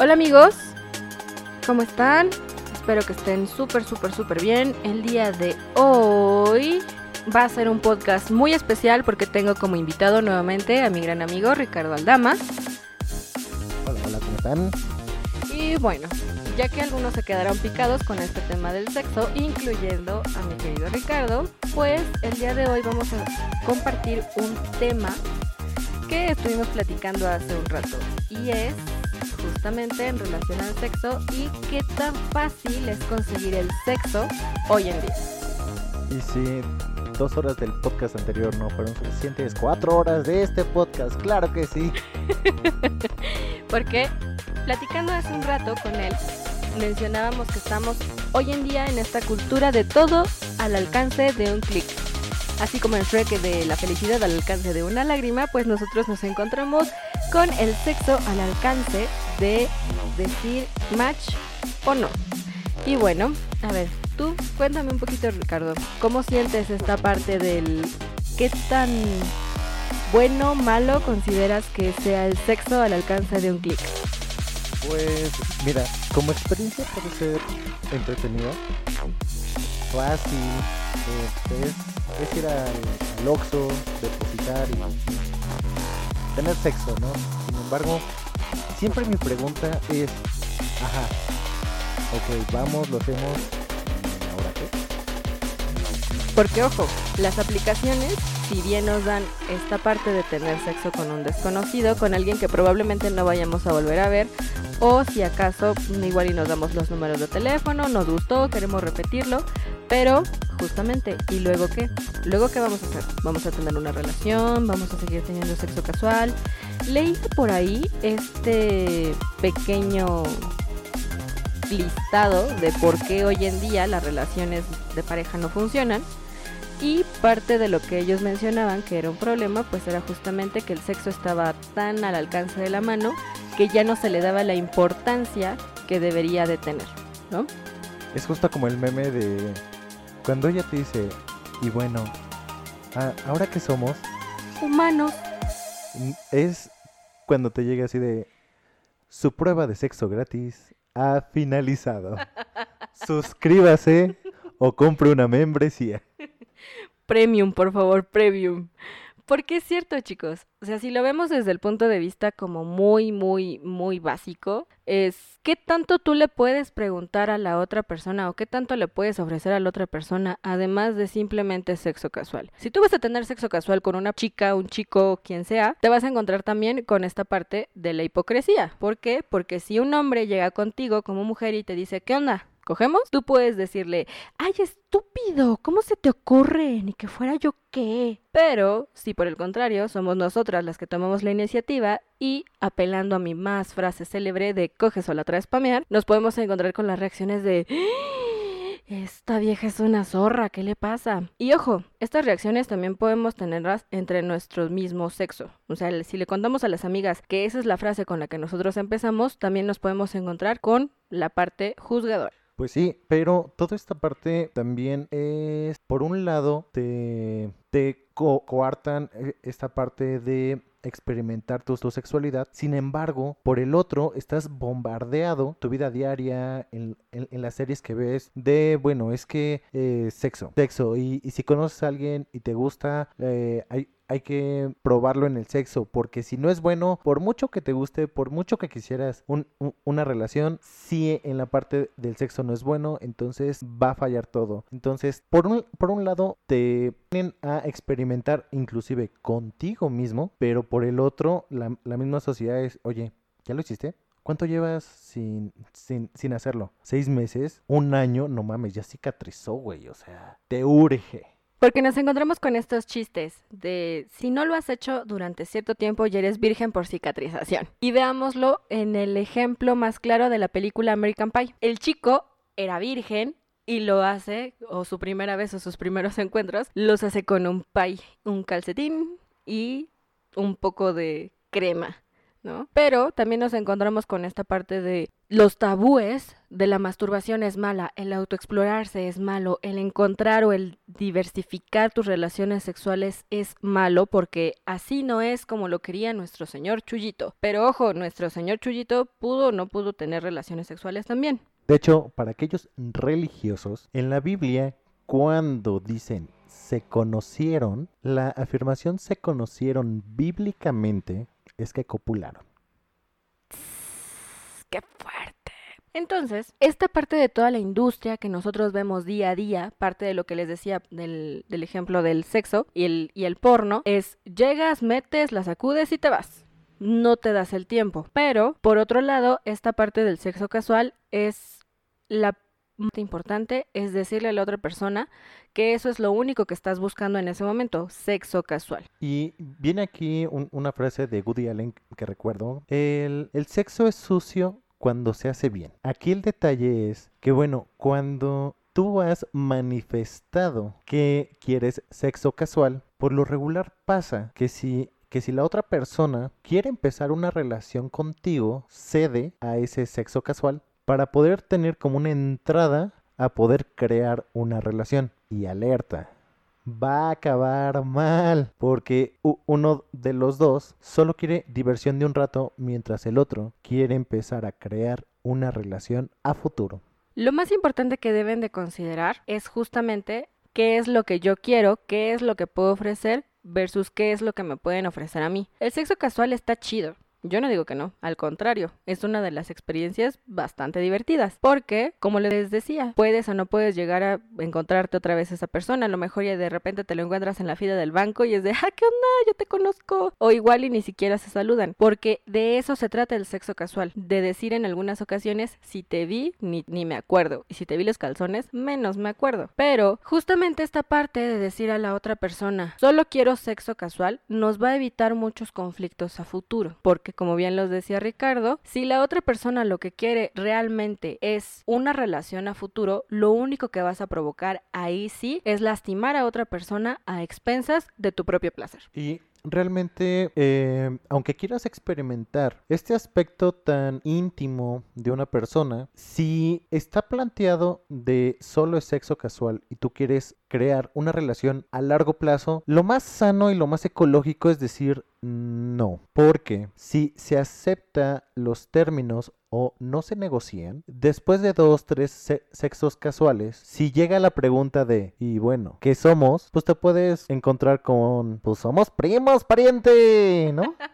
Hola amigos, ¿cómo están? Espero que estén súper, súper, súper bien. El día de hoy va a ser un podcast muy especial porque tengo como invitado nuevamente a mi gran amigo Ricardo Aldama. Hola, hola, ¿cómo están? Y bueno, ya que algunos se quedaron picados con este tema del sexo, incluyendo a mi querido Ricardo, pues el día de hoy vamos a compartir un tema que estuvimos platicando hace un rato y es justamente en relación al sexo y qué tan fácil es conseguir el sexo hoy en día. Y si dos horas del podcast anterior no fueron suficientes, cuatro horas de este podcast, claro que sí. Porque platicando hace un rato con él, mencionábamos que estamos hoy en día en esta cultura de todo al alcance de un clic. Así como el Shrek de la felicidad al alcance de una lágrima, pues nosotros nos encontramos con el sexo al alcance de decir match o no. Y bueno, a ver, tú cuéntame un poquito Ricardo, ¿cómo sientes esta parte del qué tan bueno, malo consideras que sea el sexo al alcance de un clic? Pues mira, como experiencia puede ser entretenido, fácil, es, es ir al, depositar y tener sexo, ¿no? Sin embargo, siempre mi pregunta es, ajá, ok, vamos, lo hacemos, ¿ahora qué? Porque ojo, las aplicaciones, si bien nos dan esta parte de tener sexo con un desconocido, con alguien que probablemente no vayamos a volver a ver, o si acaso igual y nos damos los números de teléfono, nos gustó, queremos repetirlo, pero justamente, ¿y luego qué? ¿Luego qué vamos a hacer? ¿Vamos a tener una relación? ¿Vamos a seguir teniendo sexo casual? Leí por ahí este pequeño listado de por qué hoy en día las relaciones de pareja no funcionan. Y parte de lo que ellos mencionaban que era un problema, pues era justamente que el sexo estaba tan al alcance de la mano que ya no se le daba la importancia que debería de tener, ¿no? Es justo como el meme de cuando ella te dice, y bueno, ahora que somos, Humanos. es cuando te llega así de, su prueba de sexo gratis ha finalizado. Suscríbase o compre una membresía. Premium, por favor, premium. Porque es cierto, chicos. O sea, si lo vemos desde el punto de vista como muy, muy, muy básico, es qué tanto tú le puedes preguntar a la otra persona o qué tanto le puedes ofrecer a la otra persona, además de simplemente sexo casual. Si tú vas a tener sexo casual con una chica, un chico, quien sea, te vas a encontrar también con esta parte de la hipocresía. ¿Por qué? Porque si un hombre llega contigo como mujer y te dice, ¿qué onda? ¿Cogemos? Tú puedes decirle, ay, estúpido, ¿cómo se te ocurre? Ni que fuera yo qué. Pero, si por el contrario somos nosotras las que tomamos la iniciativa y, apelando a mi más frase célebre de coge sola trae spamear, nos podemos encontrar con las reacciones de... "¡Ah! Esta vieja es una zorra, ¿qué le pasa? Y ojo, estas reacciones también podemos tenerlas entre nuestro mismo sexo. O sea, si le contamos a las amigas que esa es la frase con la que nosotros empezamos, también nos podemos encontrar con la parte juzgadora. Pues sí, pero toda esta parte también es, por un lado, te, te co- coartan eh, esta parte de experimentar tu, sexualidad. Sin embargo, por el otro, estás bombardeado tu vida diaria en, en- las series que ves de, bueno, es que eh, sexo, sexo. Y, y si conoces a alguien y te gusta, eh, hay, hay que probarlo en el sexo, porque si no es bueno, por mucho que te guste, por mucho que quisieras un- un- una relación, si en la parte del sexo no es bueno, entonces va a fallar todo. Entonces, por un, por un lado, te ponen a experimentar inclusive contigo mismo, pero por el otro, la, la misma sociedad es, oye, ¿ya lo hiciste? ¿Cuánto llevas sin, sin, sin hacerlo? ¿Seis meses? ¿Un año? No mames, ya cicatrizó, güey. O sea, te urge. Porque nos encontramos con estos chistes de si no lo has hecho durante cierto tiempo ya eres virgen por cicatrización. Y veámoslo en el ejemplo más claro de la película American Pie. El chico era virgen y lo hace, o su primera vez o sus primeros encuentros, los hace con un pie, un calcetín y un poco de crema. ¿No? Pero también nos encontramos con esta parte de los tabúes de la masturbación es mala, el autoexplorarse es malo, el encontrar o el diversificar tus relaciones sexuales es malo porque así no es como lo quería nuestro señor Chullito. Pero ojo, nuestro señor Chullito pudo o no pudo tener relaciones sexuales también. De hecho, para aquellos religiosos, en la Biblia, cuando dicen se conocieron, la afirmación se conocieron bíblicamente es que copularon. ¡Qué fuerte! Entonces, esta parte de toda la industria que nosotros vemos día a día, parte de lo que les decía del, ejemplo del sexo y el, y el porno, es llegas, metes, la sacudes y te vas. No te das el tiempo. Pero, por otro lado, esta parte del sexo casual es la importante es decirle a la otra persona que eso es lo único que estás buscando en ese momento, sexo casual. Y viene aquí un- una frase de Woody Allen que recuerdo. El, el sexo es sucio cuando se hace bien. Aquí el detalle es que, bueno, cuando tú has manifestado que quieres sexo casual, por lo regular pasa que si que si la otra persona quiere empezar una relación contigo, cede a ese sexo casual para poder tener como una entrada a poder crear una relación. Y alerta, va a acabar mal, porque uno de los dos solo quiere diversión de un rato, mientras el otro quiere empezar a crear una relación a futuro. Lo más importante que deben de considerar es justamente qué es lo que yo quiero, qué es lo que puedo ofrecer versus qué es lo que me pueden ofrecer a mí. El sexo casual está chido. Yo no digo que no, al contrario, es una de las experiencias bastante divertidas, porque, como les decía, puedes o no puedes llegar a encontrarte otra vez a esa persona, a lo mejor ya de repente te lo encuentras en la fila del banco y es de, ah, ¿qué onda? Yo te conozco. O igual y ni siquiera se saludan, porque de eso se trata el sexo casual, de decir en algunas ocasiones, si te vi, ni, ni me acuerdo, y si te vi los calzones, menos me acuerdo. Pero justamente esta parte de decir a la otra persona, solo quiero sexo casual, nos va a evitar muchos conflictos a futuro, porque como bien los decía Ricardo, si la otra persona lo que quiere realmente es una relación a futuro, lo único que vas a provocar ahí sí es lastimar a otra persona a expensas de tu propio placer. Y realmente, eh, aunque quieras experimentar este aspecto tan íntimo de una persona, si está planteado de solo es sexo casual y tú quieres crear una relación a largo plazo, lo más sano y lo más ecológico es decir no. Porque si se acepta los términos o no se negocian, después de dos, tres se- sexos casuales, si llega la pregunta de, y bueno, ¿qué somos? Pues te puedes encontrar con, pues somos primos, pariente, ¿no?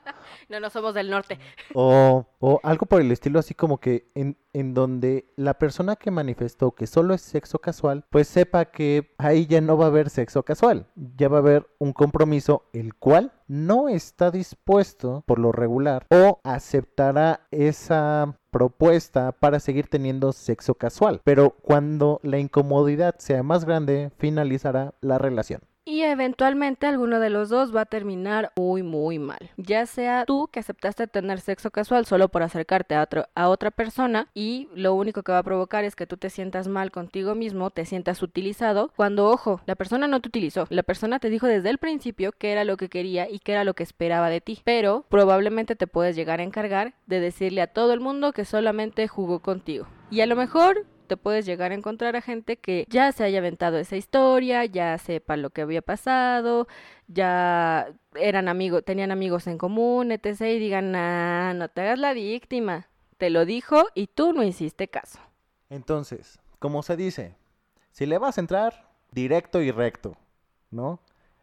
No, no somos del norte. O, o algo por el estilo así como que en, en donde la persona que manifestó que solo es sexo casual, pues sepa que ahí ya no va a haber sexo casual, ya va a haber un compromiso el cual no está dispuesto por lo regular o aceptará esa propuesta para seguir teniendo sexo casual. Pero cuando la incomodidad sea más grande, finalizará la relación. Y eventualmente alguno de los dos va a terminar muy muy mal. Ya sea tú que aceptaste tener sexo casual solo por acercarte a, otro, a otra persona y lo único que va a provocar es que tú te sientas mal contigo mismo, te sientas utilizado, cuando ojo, la persona no te utilizó, la persona te dijo desde el principio que era lo que quería y que era lo que esperaba de ti, pero probablemente te puedes llegar a encargar de decirle a todo el mundo que solamente jugó contigo. Y a lo mejor te puedes llegar a encontrar a gente que ya se haya aventado esa historia, ya sepa lo que había pasado, ya eran amigos, tenían amigos en común, etc. y digan, nah, no te hagas la víctima. Te lo dijo y tú no hiciste caso. Entonces, como se dice, si le vas a entrar, directo y recto, ¿no?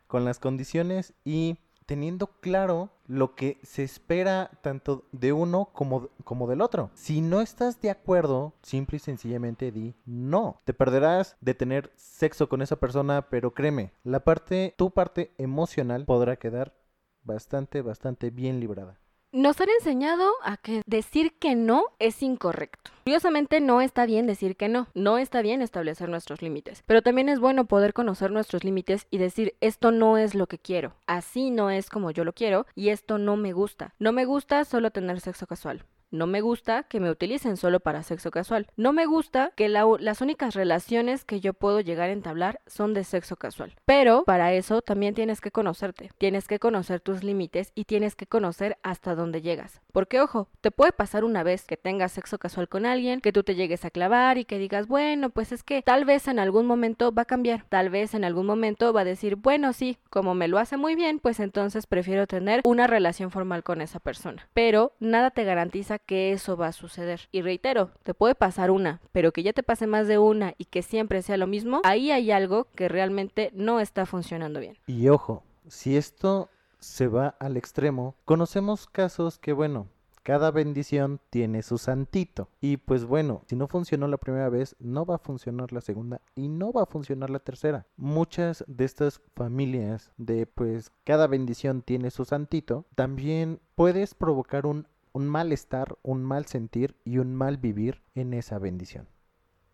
Con las condiciones y teniendo claro lo que se espera tanto de uno como, como del otro. Si no estás de acuerdo, simple y sencillamente di no. Te perderás de tener sexo con esa persona, pero créeme, la parte, tu parte emocional podrá quedar bastante, bastante bien librada. Nos han enseñado a que decir que no es incorrecto. Curiosamente no está bien decir que no, no está bien establecer nuestros límites, pero también es bueno poder conocer nuestros límites y decir esto no es lo que quiero, así no es como yo lo quiero y esto no me gusta. No me gusta solo tener sexo casual. No me gusta que me utilicen solo para sexo casual. No me gusta que las únicas relaciones que yo puedo llegar a entablar son de sexo casual. Pero para eso también tienes que conocerte. Tienes que conocer tus límites y tienes que conocer hasta dónde llegas. Porque ojo, te puede pasar una vez que tengas sexo casual con alguien, que tú te llegues a clavar y que digas, bueno, pues es que tal vez en algún momento va a cambiar. Tal vez en algún momento va a decir, bueno, sí, como me lo hace muy bien, pues entonces prefiero tener una relación formal con esa persona. Pero nada te garantiza que eso va a suceder. Y reitero, te puede pasar una, pero que ya te pase más de una y que siempre sea lo mismo, ahí hay algo que realmente no está funcionando bien. Y ojo, si esto se va al extremo, conocemos casos que, bueno, cada bendición tiene su santito. Y pues bueno, si no funcionó la primera vez, no va a funcionar la segunda y no va a funcionar la tercera. Muchas de estas familias de pues cada bendición tiene su santito, también puedes provocar un un malestar, un mal sentir y un mal vivir en esa bendición.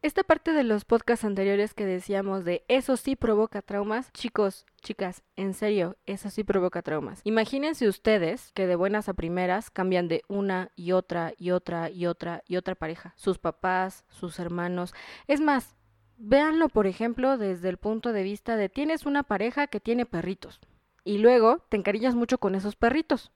Esta parte de los podcasts anteriores que decíamos de eso sí provoca traumas, chicos, chicas, en serio, eso sí provoca traumas. Imagínense ustedes que de buenas a primeras cambian de una y otra y otra y otra y otra pareja, sus papás, sus hermanos. Es más, véanlo por ejemplo desde el punto de vista de tienes una pareja que tiene perritos y luego te encariñas mucho con esos perritos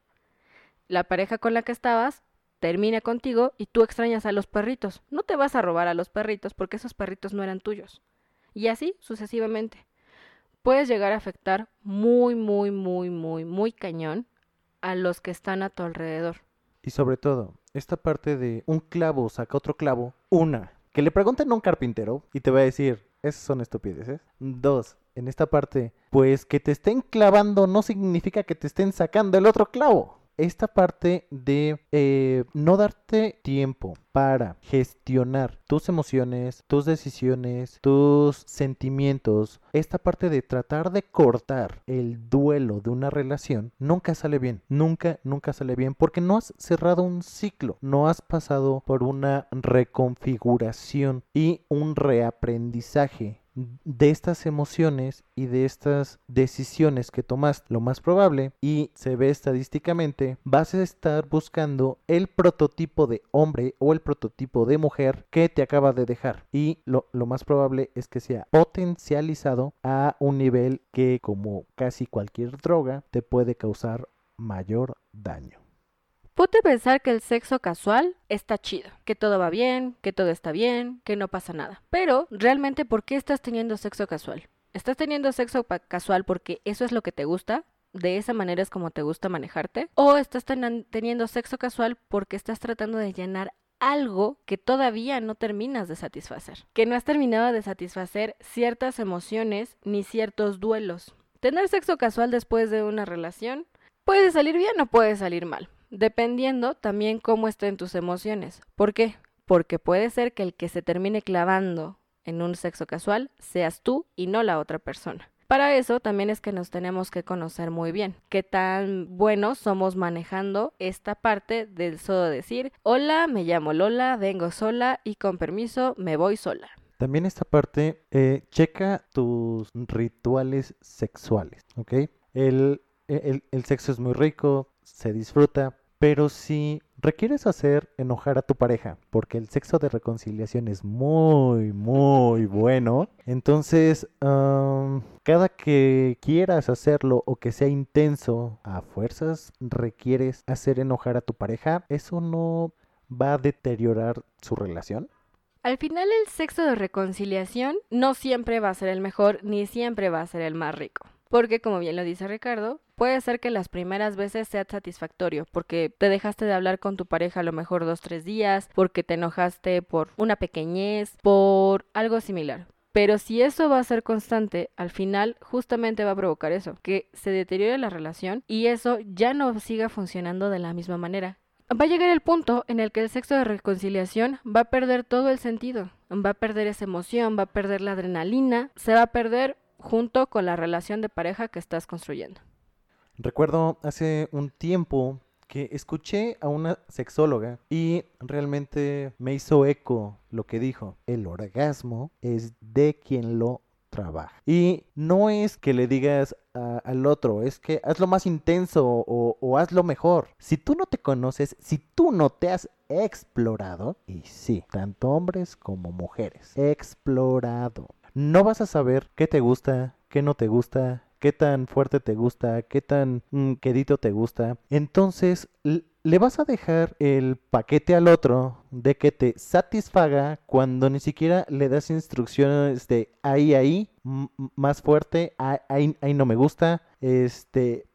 la pareja con la que estabas termina contigo y tú extrañas a los perritos. No te vas a robar a los perritos porque esos perritos no eran tuyos. Y así sucesivamente. Puedes llegar a afectar muy, muy, muy, muy, muy cañón a los que están a tu alrededor. Y sobre todo, esta parte de un clavo saca otro clavo, una, que le pregunten a un carpintero y te va a decir, esas son estupideces. Dos, en esta parte, pues que te estén clavando no significa que te estén sacando el otro clavo esta parte de eh, no darte tiempo para gestionar tus emociones, tus decisiones, tus sentimientos, esta parte de tratar de cortar el duelo de una relación, nunca sale bien, nunca, nunca sale bien, porque no has cerrado un ciclo, no has pasado por una reconfiguración y un reaprendizaje de estas emociones y de estas decisiones que tomas, lo más probable, y se ve estadísticamente, vas a estar buscando el prototipo de hombre o el prototipo de mujer que te acaba de dejar. Y lo, lo más probable es que sea potencializado a un nivel que, como casi cualquier droga, te puede causar mayor daño. Ponte pensar que el sexo casual está chido, que todo va bien, que todo está bien, que no pasa nada. Pero, realmente, ¿por qué estás teniendo sexo casual? ¿Estás teniendo sexo casual porque eso es lo que te gusta? ¿De esa manera es como te gusta manejarte? ¿O estás teniendo sexo casual porque estás tratando de llenar algo que todavía no terminas de satisfacer? Que no has terminado de satisfacer ciertas emociones ni ciertos duelos. Tener sexo casual después de una relación puede salir bien o puede salir mal dependiendo también cómo estén tus emociones. ¿Por qué? Porque puede ser que el que se termine clavando en un sexo casual seas tú y no la otra persona. Para eso también es que nos tenemos que conocer muy bien, qué tan buenos somos manejando esta parte del solo decir, hola, me llamo Lola, vengo sola y con permiso me voy sola. También esta parte, eh, checa tus rituales sexuales, ¿ok? El, el, el sexo es muy rico, se disfruta, pero si requieres hacer enojar a tu pareja, porque el sexo de reconciliación es muy, muy bueno, entonces cada que quieras hacerlo o que sea intenso, a fuerzas requieres hacer enojar a tu pareja, eso no va a deteriorar su relación. Al final el sexo de reconciliación no siempre va a ser el mejor ni siempre va a ser el más rico. Porque como bien lo dice Ricardo, puede ser que las primeras veces sea satisfactorio, porque te dejaste de hablar con tu pareja a lo mejor dos, tres días, porque te enojaste por una pequeñez, por algo similar. Pero si eso va a ser constante, al final justamente va a provocar eso, que se deteriore la relación y eso ya no siga funcionando de la misma manera. Va a llegar el punto en el que el sexo de reconciliación va a perder todo el sentido, va a perder esa emoción, va a perder la adrenalina, se va a perder junto con la relación de pareja que estás construyendo. Recuerdo hace un tiempo que escuché a una sexóloga y realmente me hizo eco lo que dijo. El orgasmo es de quien lo trabaja. Y no es que le digas al otro, es que hazlo más intenso o, o hazlo mejor. Si tú no te conoces, si tú no te has explorado, y sí, tanto hombres como mujeres, explorado. No vas a saber qué te gusta, qué no te gusta, qué tan fuerte te gusta, qué tan mm, quedito te gusta. Entonces, le vas a dejar el paquete al otro de que te satisfaga cuando ni siquiera le das instrucciones de ahí, ahí, más fuerte, ahí, ahí no me gusta, este,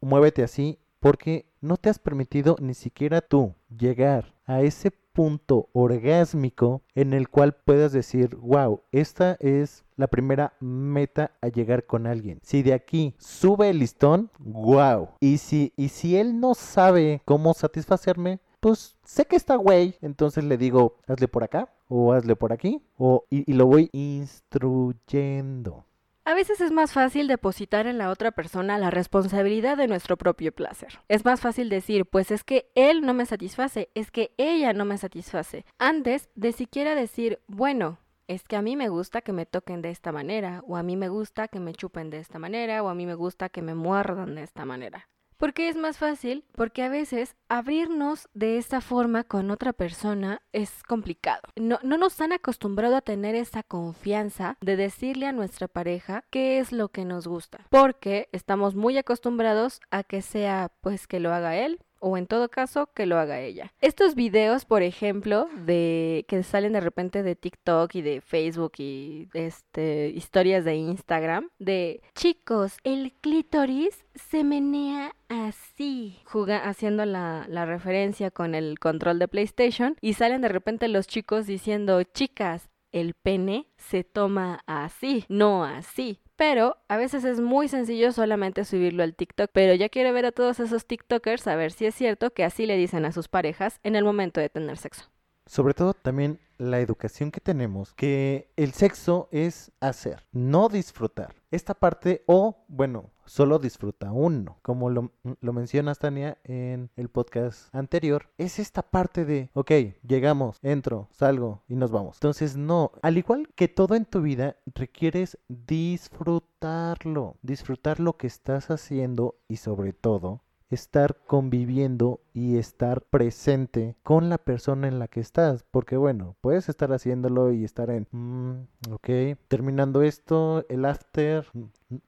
muévete así, porque no te has permitido ni siquiera tú llegar a ese punto orgásmico en el cual puedas decir, wow, esta es la primera meta a llegar con alguien. Si de aquí sube el listón, wow. Y si, y si él no sabe cómo satisfacerme, pues sé que está güey, entonces le digo, hazle por acá o hazle por aquí, o, y, y lo voy instruyendo. A veces es más fácil depositar en la otra persona la responsabilidad de nuestro propio placer. Es más fácil decir, pues es que él no me satisface, es que ella no me satisface, antes de siquiera decir, bueno, es que a mí me gusta que me toquen de esta manera, o a mí me gusta que me chupen de esta manera, o a mí me gusta que me muerdan de esta manera. ¿Por qué es más fácil? Porque a veces abrirnos de esta forma con otra persona es complicado. No, no nos han acostumbrado a tener esa confianza de decirle a nuestra pareja qué es lo que nos gusta. Porque estamos muy acostumbrados a que sea pues que lo haga él o en todo caso que lo haga ella. Estos videos, por ejemplo, de que salen de repente de TikTok y de Facebook y este historias de Instagram de chicos, el clítoris se menea así, Juga haciendo la, la referencia con el control de PlayStation y salen de repente los chicos diciendo, chicas, el pene se toma así, no así. Pero a veces es muy sencillo solamente subirlo al TikTok. Pero ya quiero ver a todos esos TikTokers a ver si es cierto que así le dicen a sus parejas en el momento de tener sexo. Sobre todo también la educación que tenemos, que el sexo es hacer, no disfrutar. Esta parte, o bueno, solo disfruta uno, como lo, lo, mencionas Tania en el podcast anterior, es esta parte de, ok, llegamos, entro, salgo y nos vamos. Entonces no, al igual que todo en tu vida, requieres disfrutarlo, disfrutar lo que estás haciendo y sobre todo estar conviviendo y estar presente con la persona en la que estás. Porque bueno, puedes estar haciéndolo y estar en, mm, ok, terminando esto, el after,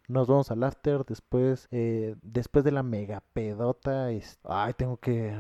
nos vamos al after, después, eh, después de la mega pedota, es, ay, tengo que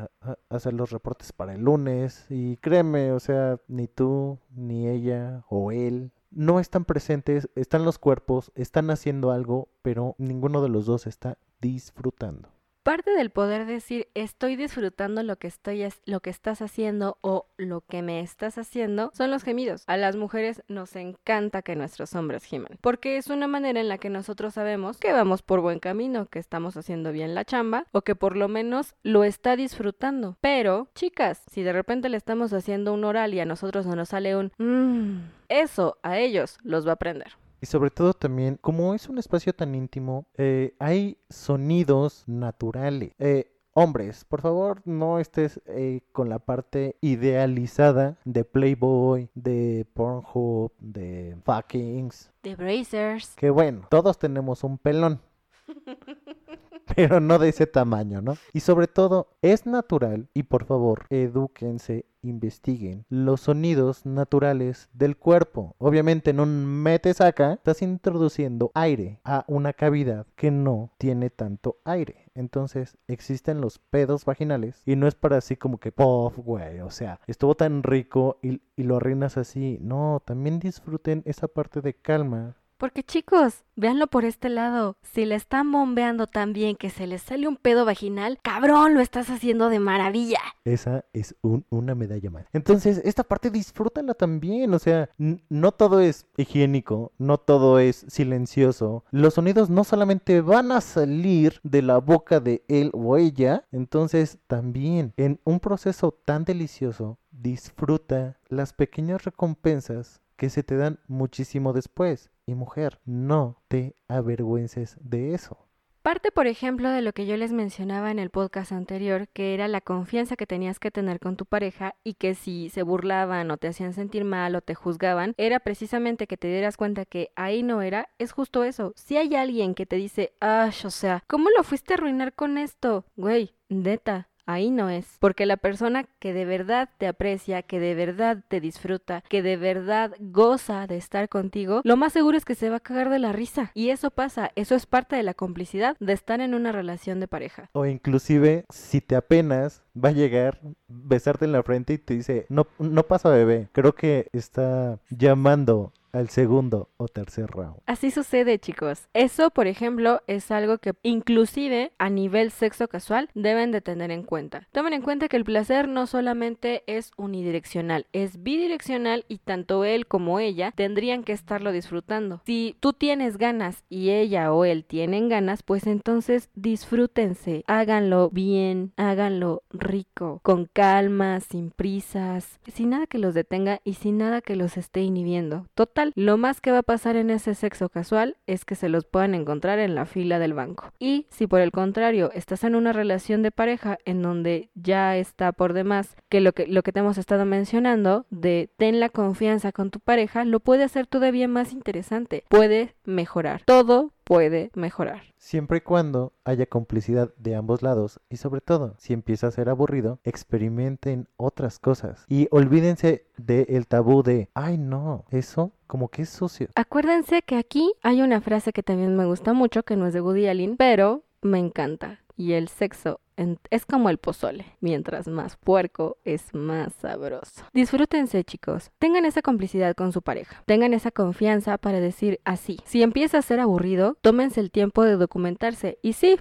hacer los reportes para el lunes. Y créeme, o sea, ni tú, ni ella o él no están presentes, están los cuerpos, están haciendo algo, pero ninguno de los dos está disfrutando. Parte del poder decir estoy disfrutando lo que estoy lo que estás haciendo o lo que me estás haciendo son los gemidos. A las mujeres nos encanta que nuestros hombres giman, porque es una manera en la que nosotros sabemos que vamos por buen camino, que estamos haciendo bien la chamba o que por lo menos lo está disfrutando. Pero, chicas, si de repente le estamos haciendo un oral y a nosotros no nos sale un mmm, eso a ellos los va a aprender. Y sobre todo también, como es un espacio tan íntimo, eh, hay sonidos naturales. Eh, hombres, por favor, no estés eh, con la parte idealizada de Playboy, de Pornhub, de Fuckings. De Brazers. Que bueno, todos tenemos un pelón. pero no de ese tamaño, ¿no? Y sobre todo, es natural y por favor, edúquense investiguen los sonidos naturales del cuerpo. Obviamente en un mete-saca estás introduciendo aire a una cavidad que no tiene tanto aire. Entonces existen los pedos vaginales y no es para así como que, puff, güey, o sea, estuvo tan rico y, y lo arruinas así. No, también disfruten esa parte de calma porque chicos, véanlo por este lado. Si le están bombeando tan bien que se les sale un pedo vaginal, cabrón, lo estás haciendo de maravilla. Esa es una medalla más. Entonces, esta parte disfrútala también. O sea, no todo es higiénico, no todo es silencioso. Los sonidos no solamente van a salir de la boca de él o ella, entonces también en un proceso tan delicioso, disfruta las pequeñas recompensas que se te dan muchísimo después. Y mujer, no te avergüences de eso. Parte, por ejemplo, de lo que yo les mencionaba en el podcast anterior, que era la confianza que tenías que tener con tu pareja y que si se burlaban o te hacían sentir mal o te juzgaban, era precisamente que te dieras cuenta que ahí no era, es justo eso. Si hay alguien que te dice, ah, o sea, ¿cómo lo fuiste a arruinar con esto? Güey, neta, ahí no es. Porque la persona que de verdad te aprecia, que de verdad te disfruta, que de verdad goza de estar contigo, lo más seguro es que se va a cagar de la risa. Y eso pasa, eso es parte de la complicidad de estar en una relación de pareja. O inclusive, si te apenas, va a llegar, besarte en la frente y te dice, no, no pasa bebé, creo que está llamando al segundo o tercer round. Así sucede, chicos. Eso, por ejemplo, es algo que inclusive a nivel sexo casual deben de tener en cuenta. Tomen en cuenta que el placer no solamente es unidireccional, es bidireccional y tanto él como ella tendrían que estarlo disfrutando. Si tú tienes ganas y ella o él tienen ganas, pues entonces disfrútense, háganlo bien, háganlo rico, con calma, sin prisas, sin nada que los detenga y sin nada que los esté inhibiendo. Total lo más que va a pasar en ese sexo casual es que se los puedan encontrar en la fila del banco. Y si por el contrario estás en una relación de pareja en donde ya está por demás que lo que, lo que te hemos estado mencionando de ten la confianza con tu pareja, lo puede hacer todavía más interesante, puede mejorar. Todo puede mejorar. Siempre y cuando haya complicidad de ambos lados y sobre todo, si empieza a ser aburrido, experimenten otras cosas y olvídense del tabú de, ay no, eso como que es sucio. Acuérdense que aquí hay una frase que también me gusta mucho, que no es de Woody Allen, pero me encanta. Y el sexo es como el pozole. Mientras más puerco, es más sabroso. Disfrútense, chicos. Tengan esa complicidad con su pareja. Tengan esa confianza para decir así. Si empieza a ser aburrido, tómense el tiempo de documentarse. Y sí,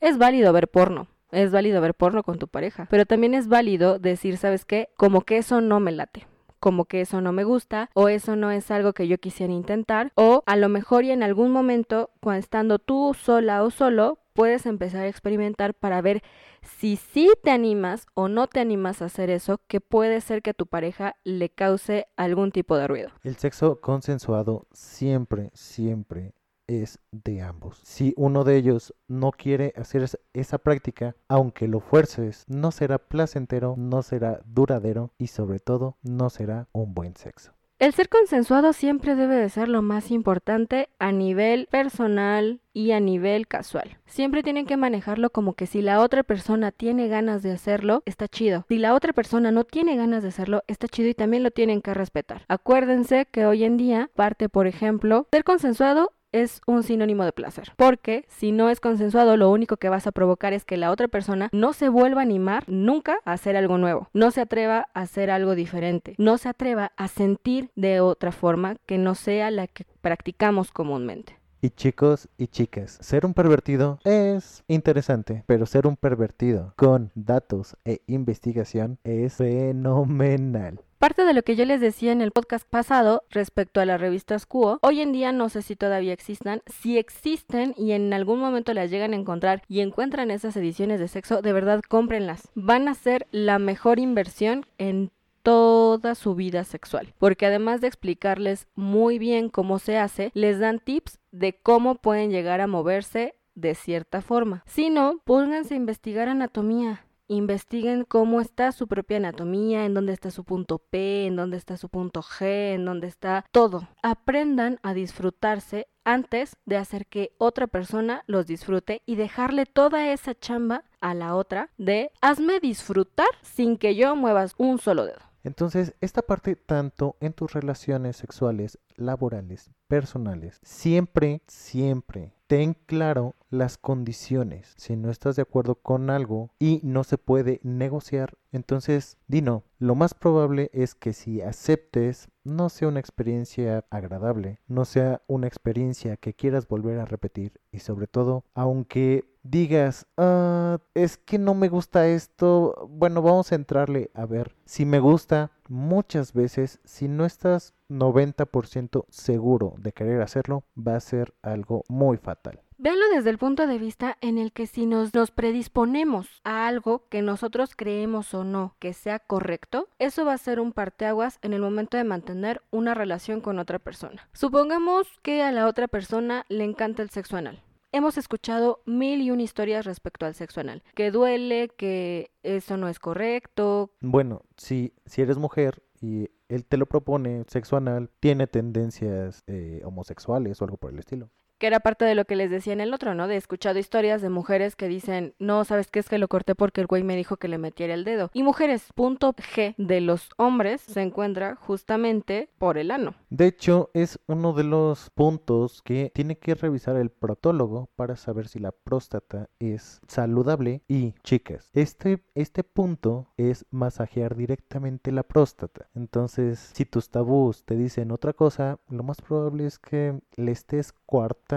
es válido ver porno. Es válido ver porno con tu pareja. Pero también es válido decir, ¿sabes qué? Como que eso no me late como que eso no me gusta o eso no es algo que yo quisiera intentar o a lo mejor y en algún momento cuando estando tú sola o solo puedes empezar a experimentar para ver si sí te animas o no te animas a hacer eso, que puede ser que tu pareja le cause algún tipo de ruido. El sexo consensuado siempre, siempre es de ambos. Si uno de ellos no quiere hacer esa práctica, aunque lo fuerces, no será placentero, no será duradero y sobre todo no será un buen sexo. El ser consensuado siempre debe de ser lo más importante a nivel personal y a nivel casual. Siempre tienen que manejarlo como que si la otra persona tiene ganas de hacerlo, está chido. Si la otra persona no tiene ganas de hacerlo, está chido y también lo tienen que respetar. Acuérdense que hoy en día parte, por ejemplo, ser consensuado es un sinónimo de placer. Porque si no es consensuado, lo único que vas a provocar es que la otra persona no se vuelva a animar nunca a hacer algo nuevo. No se atreva a hacer algo diferente. No se atreva a sentir de otra forma que no sea la que practicamos comúnmente. Y chicos y chicas, ser un pervertido es interesante, pero ser un pervertido con datos e investigación es fenomenal. Parte de lo que yo les decía en el podcast pasado respecto a las revistas Cuo, hoy en día no sé si todavía existan. Si existen y en algún momento las llegan a encontrar y encuentran esas ediciones de sexo, de verdad cómprenlas. Van a ser la mejor inversión en toda su vida sexual, porque además de explicarles muy bien cómo se hace, les dan tips de cómo pueden llegar a moverse de cierta forma. Si no, pónganse a investigar anatomía investiguen cómo está su propia anatomía, en dónde está su punto P, en dónde está su punto G, en dónde está todo. Aprendan a disfrutarse antes de hacer que otra persona los disfrute y dejarle toda esa chamba a la otra de hazme disfrutar sin que yo muevas un solo dedo. Entonces, esta parte tanto en tus relaciones sexuales, laborales, personales, siempre, siempre ten claro las condiciones. Si no estás de acuerdo con algo y no se puede negociar, entonces Dino, Lo más probable es que si aceptes no sea una experiencia agradable, no sea una experiencia que quieras volver a repetir y sobre todo, aunque digas, ah, es que no me gusta esto, bueno, vamos a entrarle a ver si me gusta. Muchas veces, si no estás 90% seguro de querer hacerlo, va a ser algo muy fatal. Véanlo desde el punto de vista en el que si nos, nos predisponemos a algo que nosotros creemos o no que sea correcto, eso va a ser un parteaguas en el momento de mantener una relación con otra persona. Supongamos que a la otra persona le encanta el sexo anal. Hemos escuchado mil y una historias respecto al sexo anal, que duele, que eso no es correcto. Bueno, si, si eres mujer y él te lo propone, sexo anal, tiene tendencias eh, homosexuales o algo por el estilo. Que era parte de lo que les decía en el otro, ¿no? De escuchado historias de mujeres que dicen, no, ¿sabes qué es que lo corté porque el güey me dijo que le metiera el dedo? Y mujeres, punto G de los hombres se encuentra justamente por el ano. De hecho, es uno de los puntos que tiene que revisar el protólogo para saber si la próstata es saludable y chicas, este, este punto es masajear directamente la próstata. Entonces, si tus tabús te dicen otra cosa, lo más probable es que le estés coartando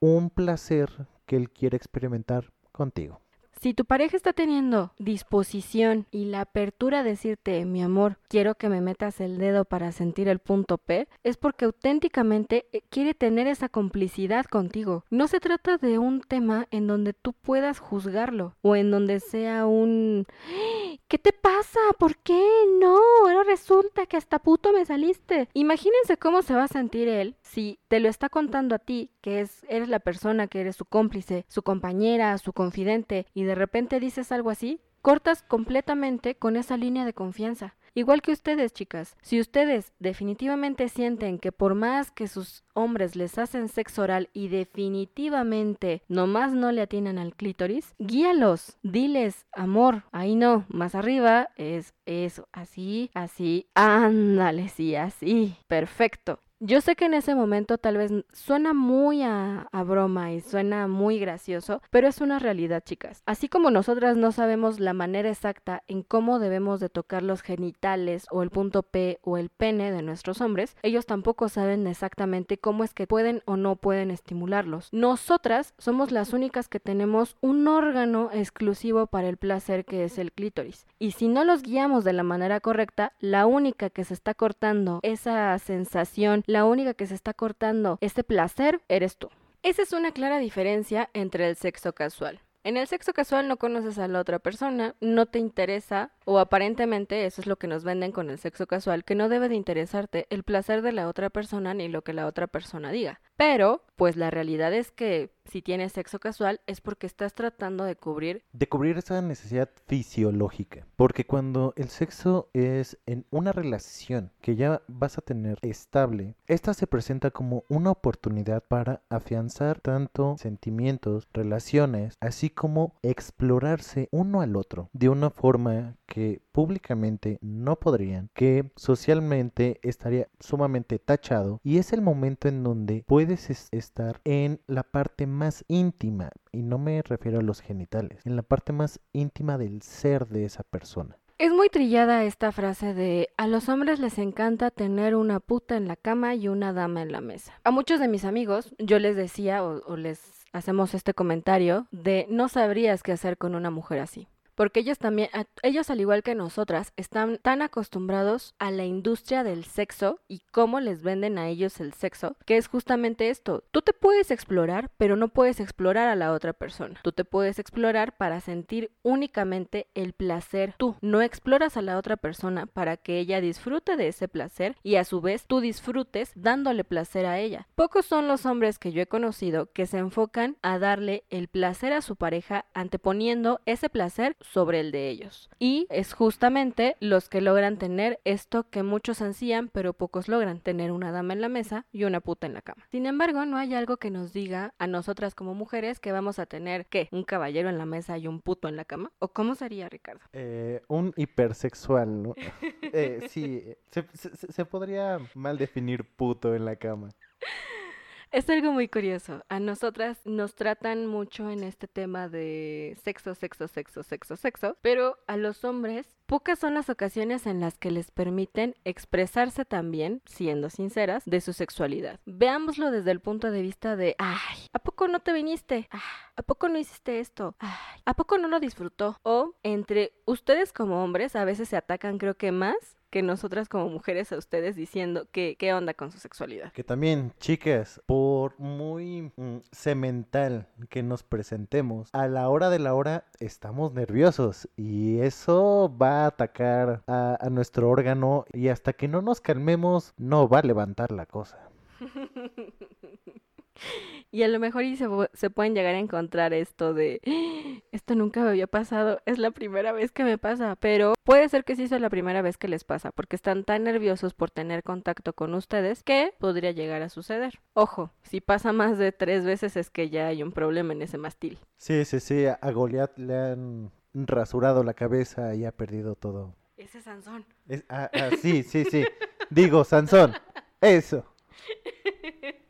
un placer que él quiere experimentar contigo. Si tu pareja está teniendo disposición y la apertura a decirte, mi amor, quiero que me metas el dedo para sentir el punto P, es porque auténticamente eh, quiere tener esa complicidad contigo. No se trata de un tema en donde tú puedas juzgarlo o en donde sea un... ¿Qué te pasa? ¿Por qué? No, ahora resulta que hasta puto me saliste. Imagínense cómo se va a sentir él si te lo está contando a ti, que es, eres la persona que eres su cómplice, su compañera, su confidente, y de repente dices algo así, cortas completamente con esa línea de confianza. Igual que ustedes, chicas, si ustedes definitivamente sienten que por más que sus hombres les hacen sexo oral y definitivamente nomás no le atinan al clítoris, guíalos, diles, amor, ahí no, más arriba es eso, así, así, ándale, sí, así, perfecto. Yo sé que en ese momento tal vez suena muy a, broma y suena muy gracioso, pero es una realidad, chicas. Así como nosotras no sabemos la manera exacta en cómo debemos de tocar los genitales o el punto P o el pene de nuestros hombres, ellos tampoco saben exactamente cómo es que pueden o no pueden estimularlos. Nosotras somos las únicas que tenemos un órgano exclusivo para el placer que es el clítoris. Y si no los guiamos de la manera correcta, la única que se está cortando esa sensación la única que se está cortando este placer eres tú. Esa es una clara diferencia entre el sexo casual. En el sexo casual no conoces a la otra persona, no te interesa, o aparentemente eso es lo que nos venden con el sexo casual, que no debe de interesarte el placer de la otra persona ni lo que la otra persona diga. Pero, pues la realidad es que si tienes sexo casual es porque estás tratando de cubrir... De cubrir esa necesidad fisiológica. Porque cuando el sexo es en una relación que ya vas a tener estable, esta se presenta como una oportunidad para afianzar tanto sentimientos, relaciones, así como explorarse uno al otro de una forma que públicamente no podrían, que socialmente estaría sumamente tachado y es el momento en donde puedes estar en la parte más íntima y no me refiero a los genitales, en la parte más íntima del ser de esa persona. Es muy trillada esta frase de a los hombres les encanta tener una puta en la cama y una dama en la mesa. A muchos de mis amigos yo les decía o, o les hacemos este comentario de no sabrías qué hacer con una mujer así porque ellos también, ellos al igual que nosotras, están tan acostumbrados a la industria del sexo y cómo les venden a ellos el sexo, que es justamente esto. Tú te puedes explorar, pero no puedes explorar a la otra persona. Tú te puedes explorar para sentir únicamente el placer. Tú no exploras a la otra persona para que ella disfrute de ese placer y a su vez tú disfrutes dándole placer a ella. Pocos son los hombres que yo he conocido que se enfocan a darle el placer a su pareja anteponiendo ese placer sobre el de ellos. Y es justamente los que logran tener esto que muchos ansían, pero pocos logran, tener una dama en la mesa y una puta en la cama. Sin embargo, no hay algo que nos diga a nosotras como mujeres que vamos a tener, que ¿Un caballero en la mesa y un puto en la cama? ¿O cómo sería, Ricardo? Eh, un hipersexual, ¿no? eh, sí, se podría mal definir puto en la cama. Es algo muy curioso. A nosotras nos tratan mucho en este tema de sexo, sexo, sexo, sexo, sexo, pero a los hombres pocas son las ocasiones en las que les permiten expresarse también, siendo sinceras, de su sexualidad. Veámoslo desde el punto de vista de, ay, ¿a poco no te viniste? ¿A poco no hiciste esto? ¿A poco no lo disfrutó? O entre ustedes como hombres a veces se atacan creo que más que nosotras como mujeres a ustedes diciendo que qué onda con su sexualidad. Que también, chicas, por muy mm, cemental que nos presentemos, a la hora de la hora estamos nerviosos y eso va a atacar a, a nuestro órgano y hasta que no nos calmemos no va a levantar la cosa. Y a lo mejor y se, se, pueden llegar a encontrar esto de, ¡Ah! esto nunca me había pasado, es la primera vez que me pasa, pero puede ser que sí sea la primera vez que les pasa, porque están tan nerviosos por tener contacto con ustedes que podría llegar a suceder. Ojo, si pasa más de tres veces es que ya hay un problema en ese mastil. Sí, sí, sí, a Goliat le han rasurado la cabeza y ha perdido todo. Ese es Sansón. ah, ah, sí, sí, sí. Digo, Sansón. Eso.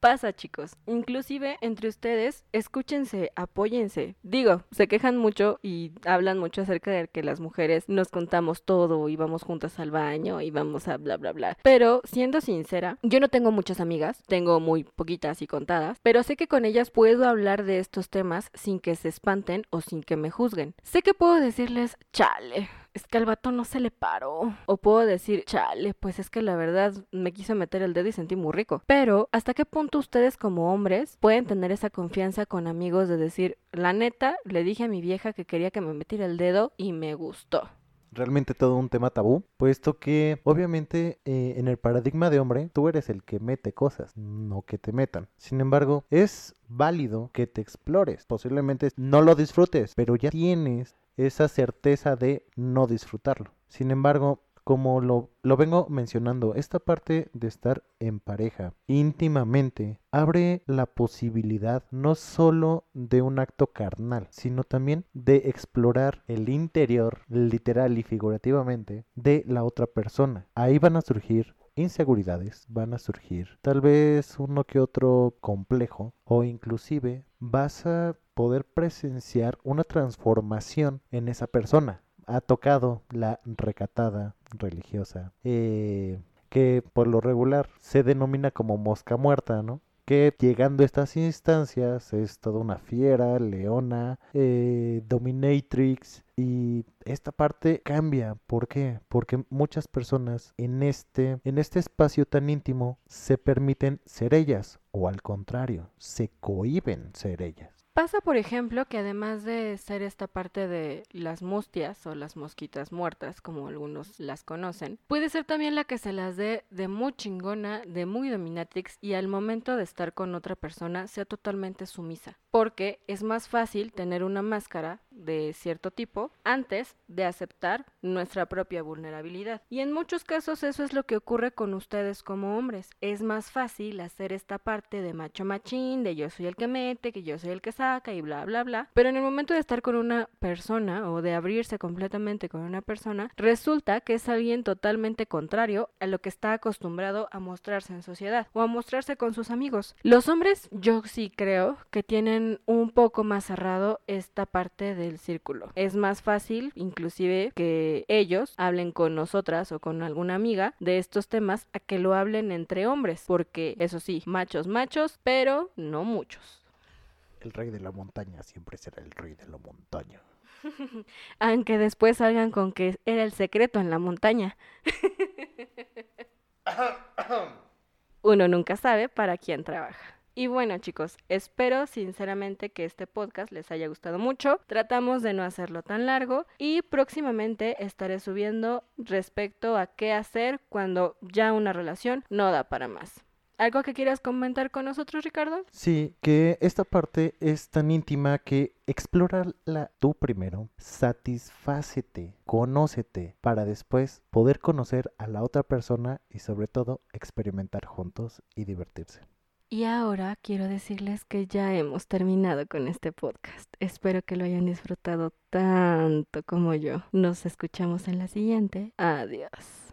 pasa, chicos. Inclusive entre ustedes, escúchense, apóyense. Digo, se quejan mucho y hablan mucho acerca de que las mujeres nos contamos todo y vamos juntas al baño y vamos a bla, bla, bla. Pero siendo sincera, yo no tengo muchas amigas, tengo muy poquitas y contadas, pero sé que con ellas puedo hablar de estos temas sin que se espanten o sin que me juzguen. Sé que puedo decirles, chale, es que al vato no se le paró. O puedo decir, chale, pues es que la verdad me quiso meter el dedo y sentí muy rico. Pero, ¿hasta qué punto ustedes como hombres pueden tener esa confianza con amigos de decir, la neta, le dije a mi vieja que quería que me metiera el dedo y me gustó? realmente todo un tema tabú, puesto que obviamente eh, en el paradigma de hombre tú eres el que mete cosas, no que te metan. Sin embargo, es válido que te explores, posiblemente no lo disfrutes, pero ya tienes esa certeza de no disfrutarlo. Sin embargo, como lo, lo, vengo mencionando, esta parte de estar en pareja íntimamente abre la posibilidad no solo de un acto carnal, sino también de explorar el interior, literal y figurativamente, de la otra persona. Ahí van a surgir inseguridades, van a surgir tal vez uno que otro complejo o inclusive vas a poder presenciar una transformación en esa persona. Ha tocado la recatada religiosa, eh, que por lo regular se denomina como mosca muerta, ¿no? que llegando a estas instancias es toda una fiera, leona, eh, dominatrix y esta parte cambia. ¿Por qué? Porque muchas personas en este, en este espacio tan íntimo se permiten ser ellas o al contrario, se cohiben ser ellas. Pasa, por ejemplo, que además de ser esta parte de las mustias o las mosquitas muertas, como algunos las conocen, puede ser también la que se las dé de muy chingona, de muy dominatrix y al momento de estar con otra persona sea totalmente sumisa. Porque es más fácil tener una máscara de cierto tipo antes de aceptar nuestra propia vulnerabilidad. Y en muchos casos eso es lo que ocurre con ustedes como hombres. Es más fácil hacer esta parte de macho machín, de yo soy el que mete, que yo soy el que saca y bla bla bla. Pero en el momento de estar con una persona o de abrirse completamente con una persona, resulta que es alguien totalmente contrario a lo que está acostumbrado a mostrarse en sociedad o a mostrarse con sus amigos. Los hombres yo sí creo que tienen un poco más cerrado esta parte círculo. Es más fácil inclusive que ellos hablen con nosotras o con alguna amiga de estos temas a que lo hablen entre hombres, porque eso sí, machos machos, pero no muchos. El rey de la montaña siempre será el rey de la montaña. Aunque después salgan con que era el secreto en la montaña. Uno nunca sabe para quién trabaja. Y bueno chicos, espero sinceramente que este podcast les haya gustado mucho. Tratamos de no hacerlo tan largo y próximamente estaré subiendo respecto a qué hacer cuando ya una relación no da para más. ¿Algo que quieras comentar con nosotros, Ricardo? Sí, que esta parte es tan íntima que explórala tú primero, satisfácete, conócete, para después poder conocer a la otra persona y sobre todo experimentar juntos y divertirse. Y ahora quiero decirles que ya hemos terminado con este podcast. Espero que lo hayan disfrutado tanto como yo. Nos escuchamos en la siguiente. Adiós.